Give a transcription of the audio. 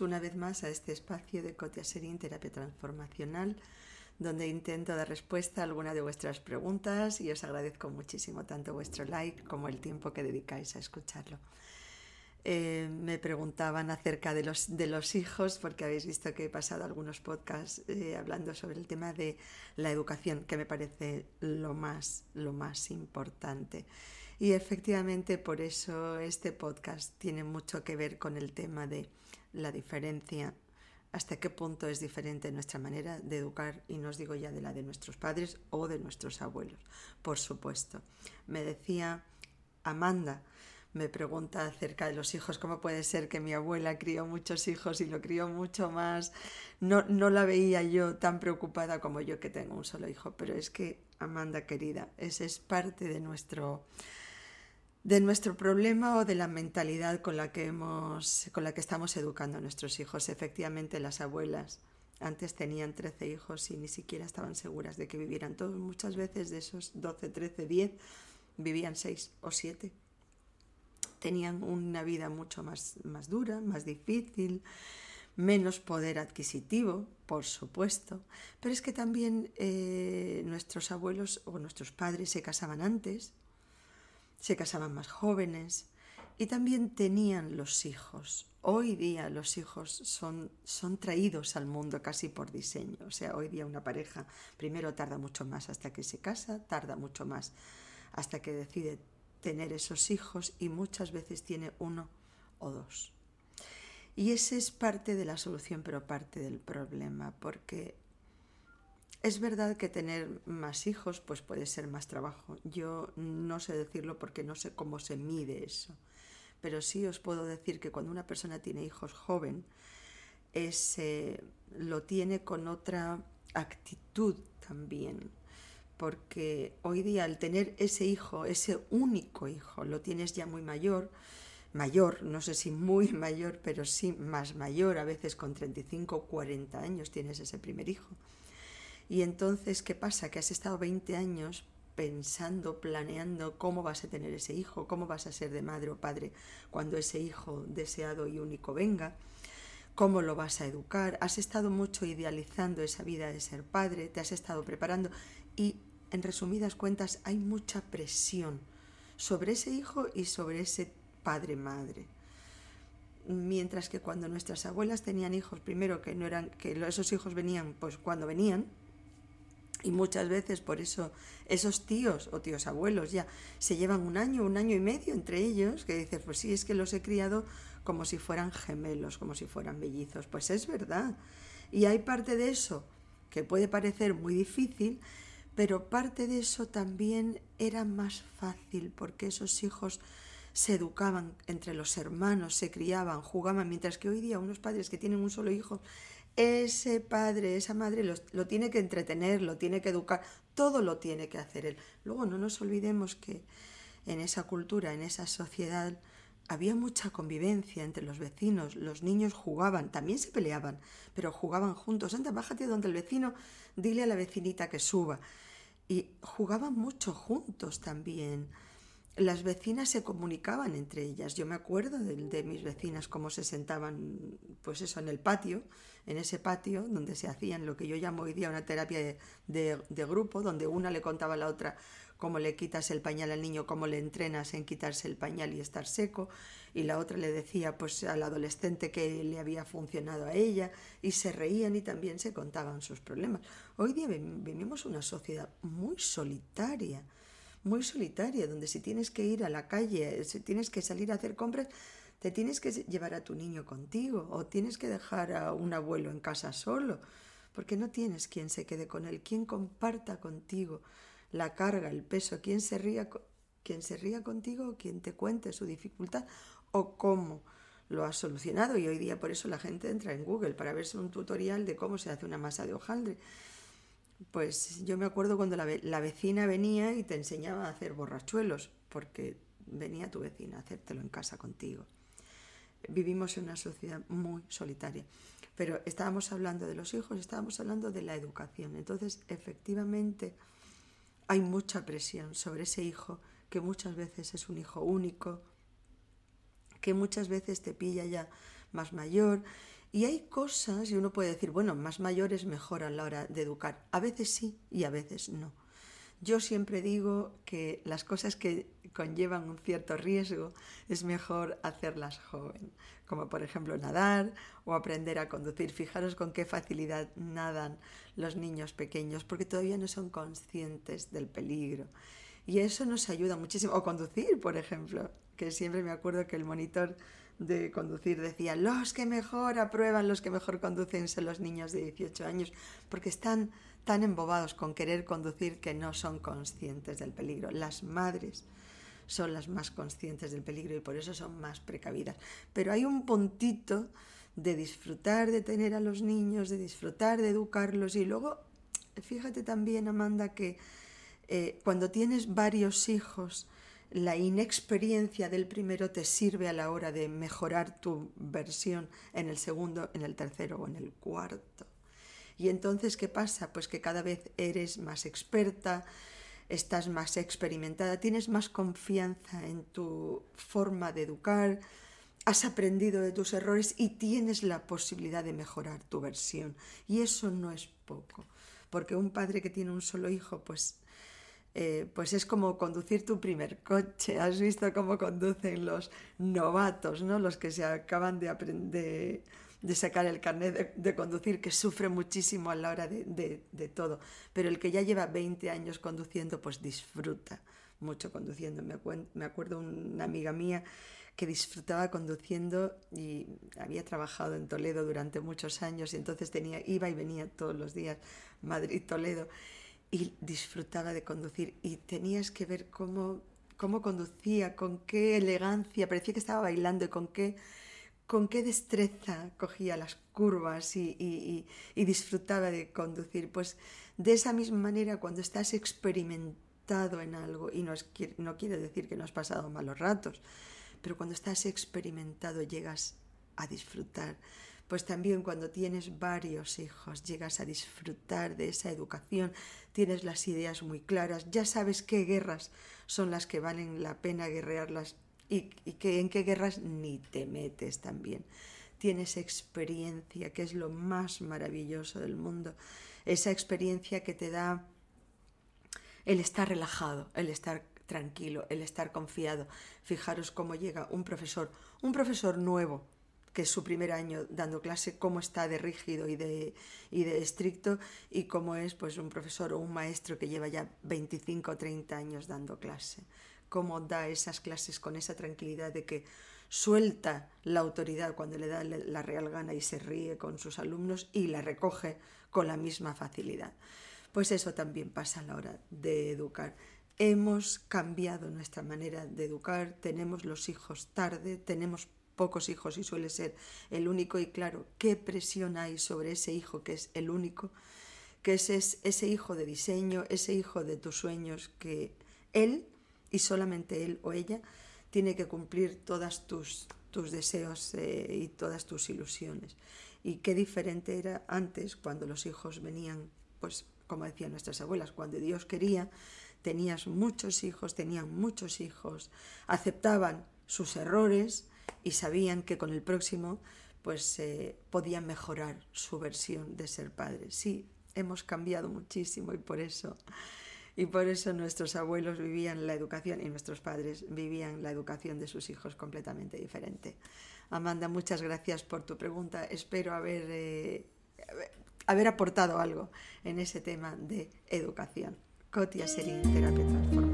una vez más a este espacio de Cotia Serín Terapia Transformacional, donde intento dar respuesta a alguna de vuestras preguntas y os agradezco muchísimo tanto vuestro like como el tiempo que dedicáis a escucharlo. Eh, me preguntaban acerca de los, de los hijos, porque habéis visto que he pasado algunos podcasts eh, hablando sobre el tema de la educación, que me parece lo más, lo más importante. Y efectivamente por eso este podcast tiene mucho que ver con el tema de la diferencia, hasta qué punto es diferente nuestra manera de educar, y no os digo ya de la de nuestros padres o de nuestros abuelos, por supuesto. Me decía Amanda, me pregunta acerca de los hijos, cómo puede ser que mi abuela crió muchos hijos y lo crió mucho más. No, no la veía yo tan preocupada como yo que tengo un solo hijo, pero es que, Amanda querida, ese es parte de nuestro de nuestro problema o de la mentalidad con la que hemos con la que estamos educando a nuestros hijos. Efectivamente, las abuelas antes tenían 13 hijos y ni siquiera estaban seguras de que vivieran todos. Muchas veces de esos 12, 13, 10 vivían 6 o 7. Tenían una vida mucho más, más dura, más difícil, menos poder adquisitivo, por supuesto, pero es que también eh, nuestros abuelos o nuestros padres se casaban antes, se casaban más jóvenes y también tenían los hijos. Hoy día los hijos son, son traídos al mundo casi por diseño. O sea, hoy día una pareja primero tarda mucho más hasta que se casa, tarda mucho más hasta que decide tener esos hijos y muchas veces tiene uno o dos. Y ese es parte de la solución, pero parte del problema, porque es verdad que tener más hijos pues puede ser más trabajo. Yo no sé decirlo porque no sé cómo se mide eso. Pero sí os puedo decir que cuando una persona tiene hijos joven, lo tiene con otra actitud también. Porque hoy día al tener ese hijo, ese único hijo, lo tienes ya muy mayor, mayor, no sé si muy mayor, pero sí más mayor, a veces con 35 o 40 años tienes ese primer hijo y entonces, ¿qué pasa? Que has estado 20 años pensando, planeando cómo vas a tener ese hijo, cómo vas a ser de madre o padre cuando ese hijo deseado y único venga, cómo lo vas a educar. Has estado mucho idealizando esa vida de ser padre, te has estado preparando y, en resumidas cuentas, hay mucha presión sobre ese hijo y sobre ese padre-madre mientras que cuando nuestras abuelas tenían hijos, primero que no eran que esos hijos venían pues cuando venían, y muchas veces por eso esos tíos o tíos abuelos ya se llevan un año, un año y medio entre ellos, que dices, pues sí, es que los he criado como si fueran gemelos, como si fueran bellizos. Pues es verdad. Y hay parte de eso que puede parecer muy difícil, pero parte de eso también era más fácil porque esos hijos se educaban entre los hermanos, se criaban, jugaban, mientras que hoy día unos padres que tienen un solo hijo ese padre, esa madre lo, tiene que entretener, lo tiene que educar, todo lo tiene que hacer él. Luego no nos olvidemos que en esa cultura, en esa sociedad, había mucha convivencia entre los vecinos, los niños jugaban, también se peleaban, pero jugaban juntos. Anda, bájate donde el vecino, dile a la vecinita que suba. Y jugaban mucho juntos también las vecinas se comunicaban entre ellas. Yo me acuerdo de, mis vecinas cómo se sentaban, pues eso, en el patio, en ese patio donde se hacían lo que yo llamo hoy día una terapia de, grupo, donde una le contaba a la otra cómo le quitas el pañal al niño, cómo le entrenas en quitarse el pañal y estar seco, y la otra le decía pues al adolescente que le había funcionado a ella, y se reían y también se contaban sus problemas. Hoy día vivimos una sociedad muy solitaria muy solitaria, donde si tienes que ir a la calle, si tienes que salir a hacer compras, te tienes que llevar a tu niño contigo o tienes que dejar a un abuelo en casa solo, porque no tienes quien se quede con él, quien comparta contigo la carga, el peso, quien se ría, quien se ría contigo, quien te cuente su dificultad o cómo lo ha solucionado. Y hoy día por eso la gente entra en Google para verse un tutorial de cómo se hace una masa de hojaldre. Pues yo me acuerdo cuando la, vecina venía y te enseñaba a hacer borrachuelos, porque venía tu vecina a hacértelo en casa contigo. Vivimos en una sociedad muy solitaria, pero estábamos hablando de los hijos, estábamos hablando de la educación. Entonces, efectivamente, hay mucha presión sobre ese hijo que muchas veces es un hijo único, que muchas veces te pilla ya más mayor Y hay cosas, y uno puede decir, bueno, más mayor es mejor a la hora de educar. A veces sí y a veces no. Yo siempre digo que las cosas que conllevan un cierto riesgo es mejor hacerlas joven, como por ejemplo nadar o aprender a conducir. Fijaros con qué facilidad nadan los niños pequeños porque todavía no son conscientes del peligro. Y eso nos ayuda muchísimo. O conducir, por ejemplo, que siempre me acuerdo que el monitor de conducir decía, los que mejor aprueban, los que mejor conducen son los niños de 18 años, porque están tan embobados con querer conducir que no son conscientes del peligro. Las madres son las más conscientes del peligro y por eso son más precavidas. Pero hay un puntito de disfrutar de tener a los niños, de disfrutar de educarlos y luego, fíjate también, Amanda, que eh, cuando tienes varios hijos, la inexperiencia del primero te sirve a la hora de mejorar tu versión en el segundo, en el tercero o en el cuarto. Y entonces, ¿qué pasa? Pues que cada vez eres más experta, estás más experimentada, tienes más confianza en tu forma de educar, has aprendido de tus errores y tienes la posibilidad de mejorar tu versión. Y eso no es poco, porque un padre que tiene un solo hijo, pues eh, pues es como conducir tu primer coche. Has visto cómo conducen los novatos, ¿no? Los que se acaban de aprender de sacar el carnet de, conducir, que sufre muchísimo a la hora de, todo. Pero el que ya lleva 20 años conduciendo, pues disfruta mucho conduciendo. Me, me acuerdo una amiga mía que disfrutaba conduciendo y había trabajado en Toledo durante muchos años y entonces tenía, iba y venía todos los días Madrid-Toledo y disfrutaba de conducir y tenías que ver cómo, cómo conducía, con qué elegancia, parecía que estaba bailando y con qué, con qué destreza cogía las curvas y, disfrutaba de conducir. Pues de esa misma manera, cuando estás experimentado en algo, y no, es, no quiere decir que no has pasado malos ratos, pero cuando estás experimentado llegas a disfrutar pues también cuando tienes varios hijos llegas a disfrutar de esa educación, tienes las ideas muy claras, ya sabes qué guerras son las que valen la pena guerrearlas y, que en qué guerras ni te metes también. Tienes experiencia, que es lo más maravilloso del mundo, esa experiencia que te da el estar relajado, el estar tranquilo, el estar confiado. Fijaros cómo llega un profesor, un profesor nuevo, que es su primer año dando clase, cómo está de rígido y de, y de estricto y cómo es pues un profesor o un maestro que lleva ya 25 o 30 años dando clase. Cómo da esas clases con esa tranquilidad de que suelta la autoridad cuando le da la real gana y se ríe con sus alumnos y la recoge con la misma facilidad. Pues eso también pasa a la hora de educar. Hemos cambiado nuestra manera de educar, tenemos los hijos tarde, tenemos pocos hijos y suele ser el único y claro, qué presión hay sobre ese hijo que es el único, que es ese hijo de diseño, ese hijo de tus sueños, que él y solamente él o ella tiene que cumplir todas tus, tus deseos eh, y todas tus ilusiones. Y qué diferente era antes cuando los hijos venían, pues como decían nuestras abuelas, cuando Dios quería, tenías muchos hijos, tenían muchos hijos, aceptaban sus errores, y sabían que con el próximo pues eh, podían mejorar su versión de ser padres. Sí, hemos cambiado muchísimo y por eso y por eso nuestros abuelos vivían la educación y nuestros padres vivían la educación de sus hijos completamente diferente. Amanda, muchas gracias por tu pregunta. Espero haber, eh, haber aportado algo en ese tema de educación. Cotia Serín, terapia transformadora.